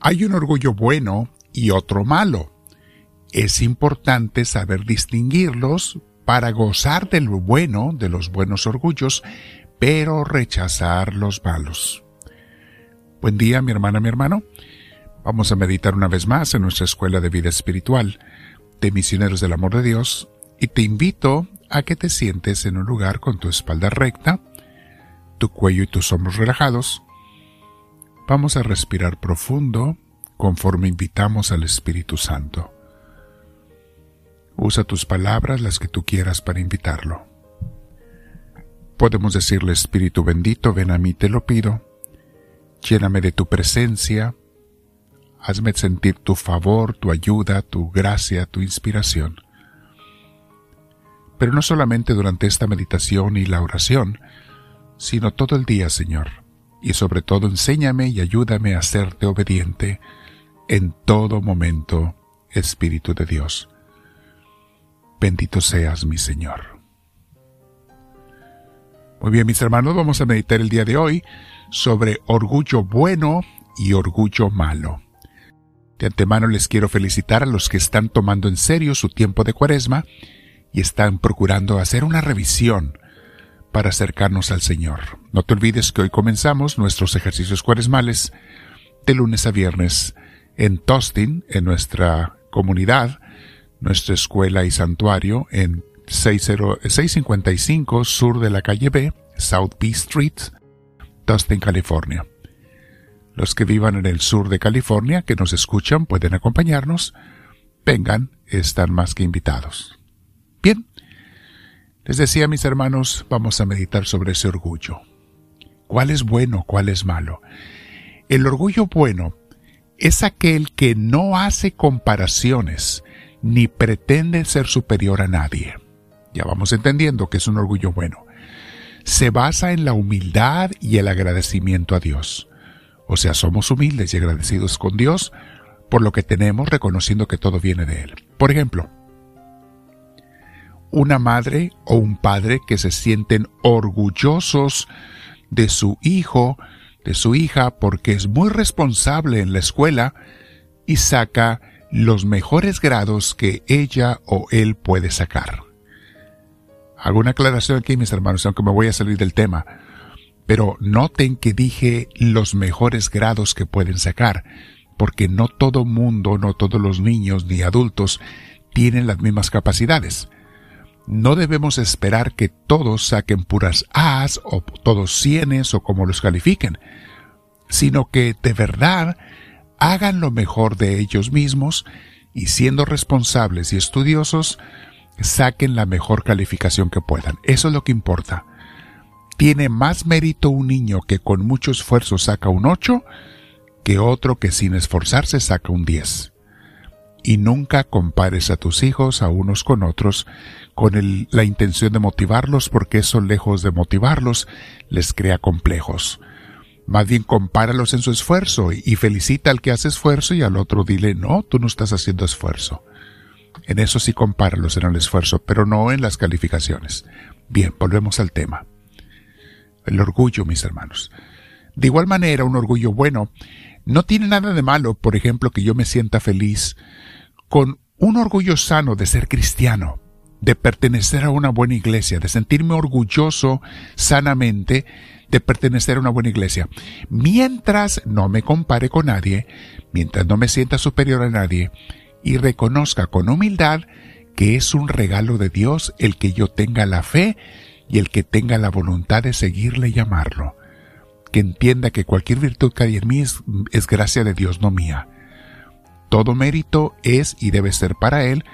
Hay un orgullo bueno y otro malo. Es importante saber distinguirlos para gozar del bueno, de los buenos orgullos, pero rechazar los malos. Buen día, mi hermana, mi hermano. Vamos a meditar una vez más en nuestra escuela de vida espiritual de misioneros del amor de Dios y te invito a que te sientes en un lugar con tu espalda recta, tu cuello y tus hombros relajados. Vamos a respirar profundo conforme invitamos al Espíritu Santo. Usa tus palabras, las que tú quieras, para invitarlo. Podemos decirle, Espíritu bendito, ven a mí, te lo pido. Lléname de tu presencia. Hazme sentir tu favor, tu ayuda, tu gracia, tu inspiración. Pero no solamente durante esta meditación y la oración, sino todo el día, Señor. Y sobre todo enséñame y ayúdame a serte obediente en todo momento, Espíritu de Dios. Bendito seas, mi Señor. Muy bien, mis hermanos, vamos a meditar el día de hoy sobre orgullo bueno y orgullo malo. De antemano les quiero felicitar a los que están tomando en serio su tiempo de cuaresma y están procurando hacer una revisión para acercarnos al Señor. No te olvides que hoy comenzamos nuestros ejercicios cuaresmales de lunes a viernes en Tostin, en nuestra comunidad, nuestra escuela y santuario en 655 sur de la calle B, South B Street, Tustin, California. Los que vivan en el sur de California, que nos escuchan, pueden acompañarnos. Vengan, están más que invitados. Bien, les decía mis hermanos, vamos a meditar sobre ese orgullo. ¿Cuál es bueno, cuál es malo? El orgullo bueno es aquel que no hace comparaciones ni pretende ser superior a nadie. Ya vamos entendiendo que es un orgullo bueno. Se basa en la humildad y el agradecimiento a Dios. O sea, somos humildes y agradecidos con Dios por lo que tenemos, reconociendo que todo viene de Él. Por ejemplo, una madre o un padre que se sienten orgullosos de su hijo de su hija porque es muy responsable en la escuela y saca los mejores grados que ella o él puede sacar. Hago una aclaración aquí, mis hermanos, aunque me voy a salir del tema, pero noten que dije los mejores grados que pueden sacar, porque no todo mundo, no todos los niños ni adultos tienen las mismas capacidades. No debemos esperar que todos saquen puras A's o todos cienes o como los califiquen, sino que de verdad hagan lo mejor de ellos mismos y siendo responsables y estudiosos, saquen la mejor calificación que puedan. Eso es lo que importa. Tiene más mérito un niño que con mucho esfuerzo saca un 8 que otro que sin esforzarse saca un 10 y nunca compares a tus hijos a unos con otros con la intención de motivarlos porque eso lejos de motivarlos les crea complejos. Más bien compáralos en su esfuerzo y, felicita al que hace esfuerzo y al otro dile, no, tú no estás haciendo esfuerzo. En eso sí compáralos en el esfuerzo, pero no en las calificaciones. Bien, volvemos al tema. El orgullo, mis hermanos. De igual manera, un orgullo bueno no tiene nada de malo, por ejemplo, que yo me sienta feliz con un orgullo sano de ser cristiano, de pertenecer a una buena iglesia, de sentirme orgulloso sanamente de pertenecer a una buena iglesia. Mientras no me compare con nadie, mientras no me sienta superior a nadie y reconozca con humildad que es un regalo de Dios el que yo tenga la fe y el que tenga la voluntad de seguirle y amarlo. Que entienda que cualquier virtud que hay en mí es, es gracia de Dios, no mía todo mérito es y debe ser para Él,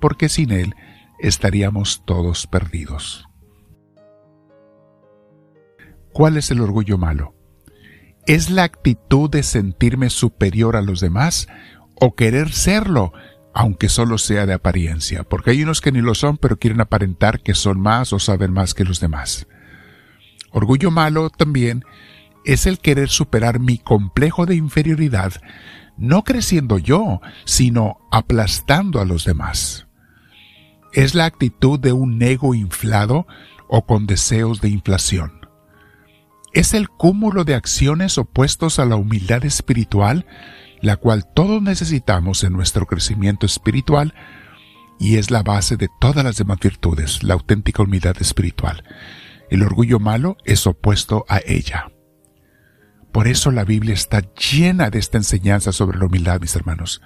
porque sin Él estaríamos todos perdidos. ¿Cuál es el orgullo malo? ¿Es la actitud de sentirme superior a los demás o querer serlo, aunque solo sea de apariencia? Porque hay unos que ni lo son, pero quieren aparentar que son más o saben más que los demás. Orgullo malo también es el querer superar mi complejo de inferioridad no creciendo yo, sino aplastando a los demás. Es la actitud de un ego inflado o con deseos de inflación. Es el cúmulo de acciones opuestos a la humildad espiritual la cual todos necesitamos en nuestro crecimiento espiritual y es la base de todas las demás virtudes, la auténtica humildad espiritual. El orgullo malo es opuesto a ella. Por eso la Biblia está llena de esta enseñanza sobre la humildad, mis hermanos.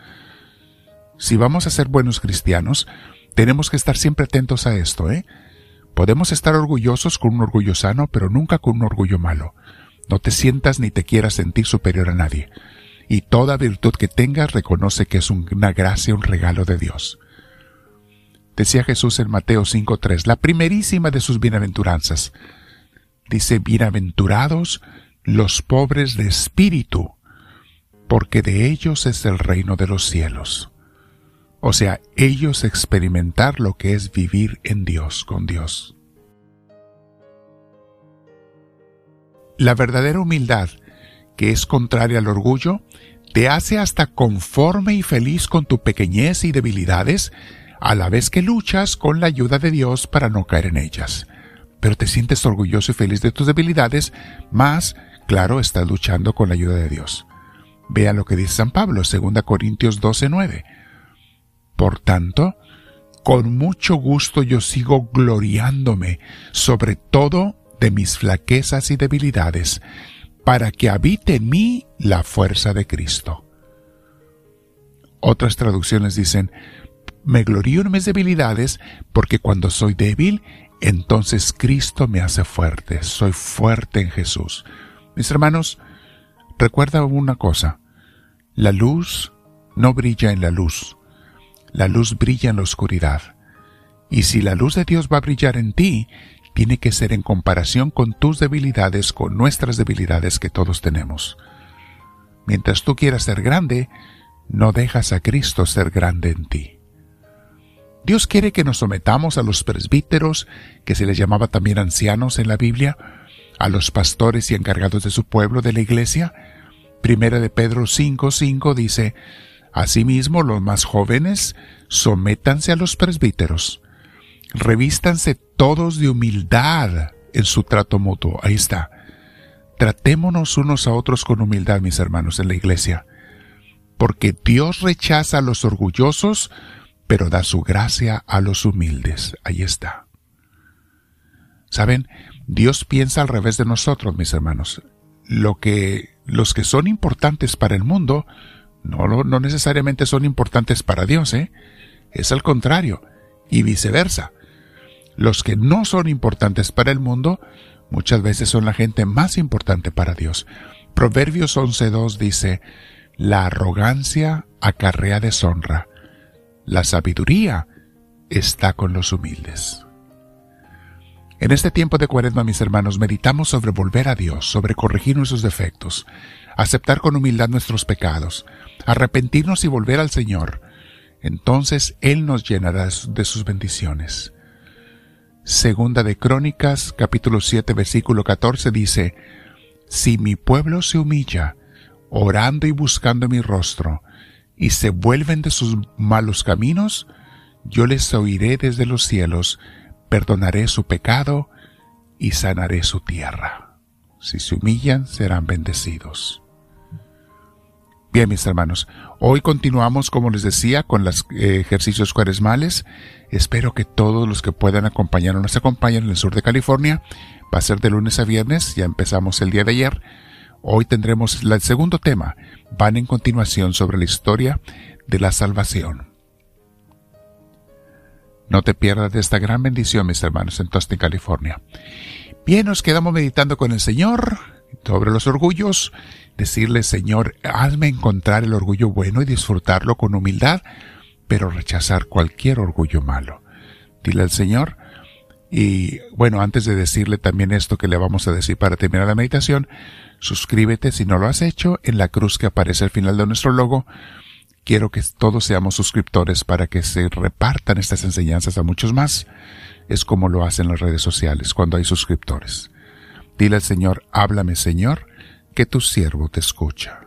Si vamos a ser buenos cristianos, tenemos que estar siempre atentos a esto, ¿eh? Podemos estar orgullosos con un orgullo sano, pero nunca con un orgullo malo. No te sientas ni te quieras sentir superior a nadie. Y toda virtud que tengas reconoce que es una gracia, un regalo de Dios. Decía Jesús en Mateo 5.3, la primerísima de sus bienaventuranzas. Dice, bienaventurados los pobres de espíritu, porque de ellos es el reino de los cielos. O sea, ellos experimentar lo que es vivir en Dios, con Dios. La verdadera humildad, que es contraria al orgullo, te hace hasta conforme y feliz con tu pequeñez y debilidades, a la vez que luchas con la ayuda de Dios para no caer en ellas. Pero te sientes orgulloso y feliz de tus debilidades, más, claro, estás luchando con la ayuda de Dios. Vea lo que dice San Pablo, 2 Corintios 12:9. Por tanto, con mucho gusto yo sigo gloriándome sobre todo de mis flaquezas y debilidades, para que habite en mí la fuerza de Cristo. Otras traducciones dicen, me glorío en mis debilidades, porque cuando soy débil, entonces Cristo me hace fuerte, soy fuerte en Jesús. Mis hermanos, recuerda una cosa, la luz no brilla en la luz, la luz brilla en la oscuridad. Y si la luz de Dios va a brillar en ti, tiene que ser en comparación con tus debilidades, con nuestras debilidades que todos tenemos. Mientras tú quieras ser grande, no dejas a Cristo ser grande en ti. Dios quiere que nos sometamos a los presbíteros, que se les llamaba también ancianos en la Biblia, a los pastores y encargados de su pueblo, de la iglesia. Primera de Pedro 5:5 dice, Asimismo, los más jóvenes, sométanse a los presbíteros. Revístanse todos de humildad en su trato mutuo. Ahí está. Tratémonos unos a otros con humildad, mis hermanos, en la iglesia. Porque Dios rechaza a los orgullosos, pero da su gracia a los humildes. Ahí está. Saben, Dios piensa al revés de nosotros, mis hermanos. Lo que los que son importantes para el mundo no, no necesariamente son importantes para Dios, ¿eh? Es al contrario, y viceversa. Los que no son importantes para el mundo, muchas veces son la gente más importante para Dios. Proverbios 11.2 dice, la arrogancia acarrea deshonra, la sabiduría está con los humildes. En este tiempo de cuaresma, mis hermanos, meditamos sobre volver a Dios, sobre corregir nuestros defectos, aceptar con humildad nuestros pecados, arrepentirnos y volver al Señor. Entonces Él nos llenará de sus bendiciones. Segunda de Crónicas, capítulo 7, versículo 14 dice, Si mi pueblo se humilla, orando y buscando mi rostro, y se vuelven de sus malos caminos, yo les oiré desde los cielos, perdonaré su pecado y sanaré su tierra. Si se humillan, serán bendecidos. Bien, mis hermanos, hoy continuamos, como les decía, con los eh, ejercicios cuaresmales. Espero que todos los que puedan acompañarnos nos acompañen en el sur de California. Va a ser de lunes a viernes, ya empezamos el día de ayer. Hoy tendremos el segundo tema. Van en continuación sobre la historia de la salvación. No te pierdas de esta gran bendición, mis hermanos, en Tostin, California. Bien, nos quedamos meditando con el Señor sobre los orgullos decirle, Señor, hazme encontrar el orgullo bueno y disfrutarlo con humildad, pero rechazar cualquier orgullo malo. Dile al Señor, y bueno, antes de decirle también esto que le vamos a decir para terminar la meditación, suscríbete si no lo has hecho en la cruz que aparece al final de nuestro logo. Quiero que todos seamos suscriptores para que se repartan estas enseñanzas a muchos más. Es como lo hacen las redes sociales cuando hay suscriptores. Dile al Señor, háblame Señor, que tu siervo te escucha.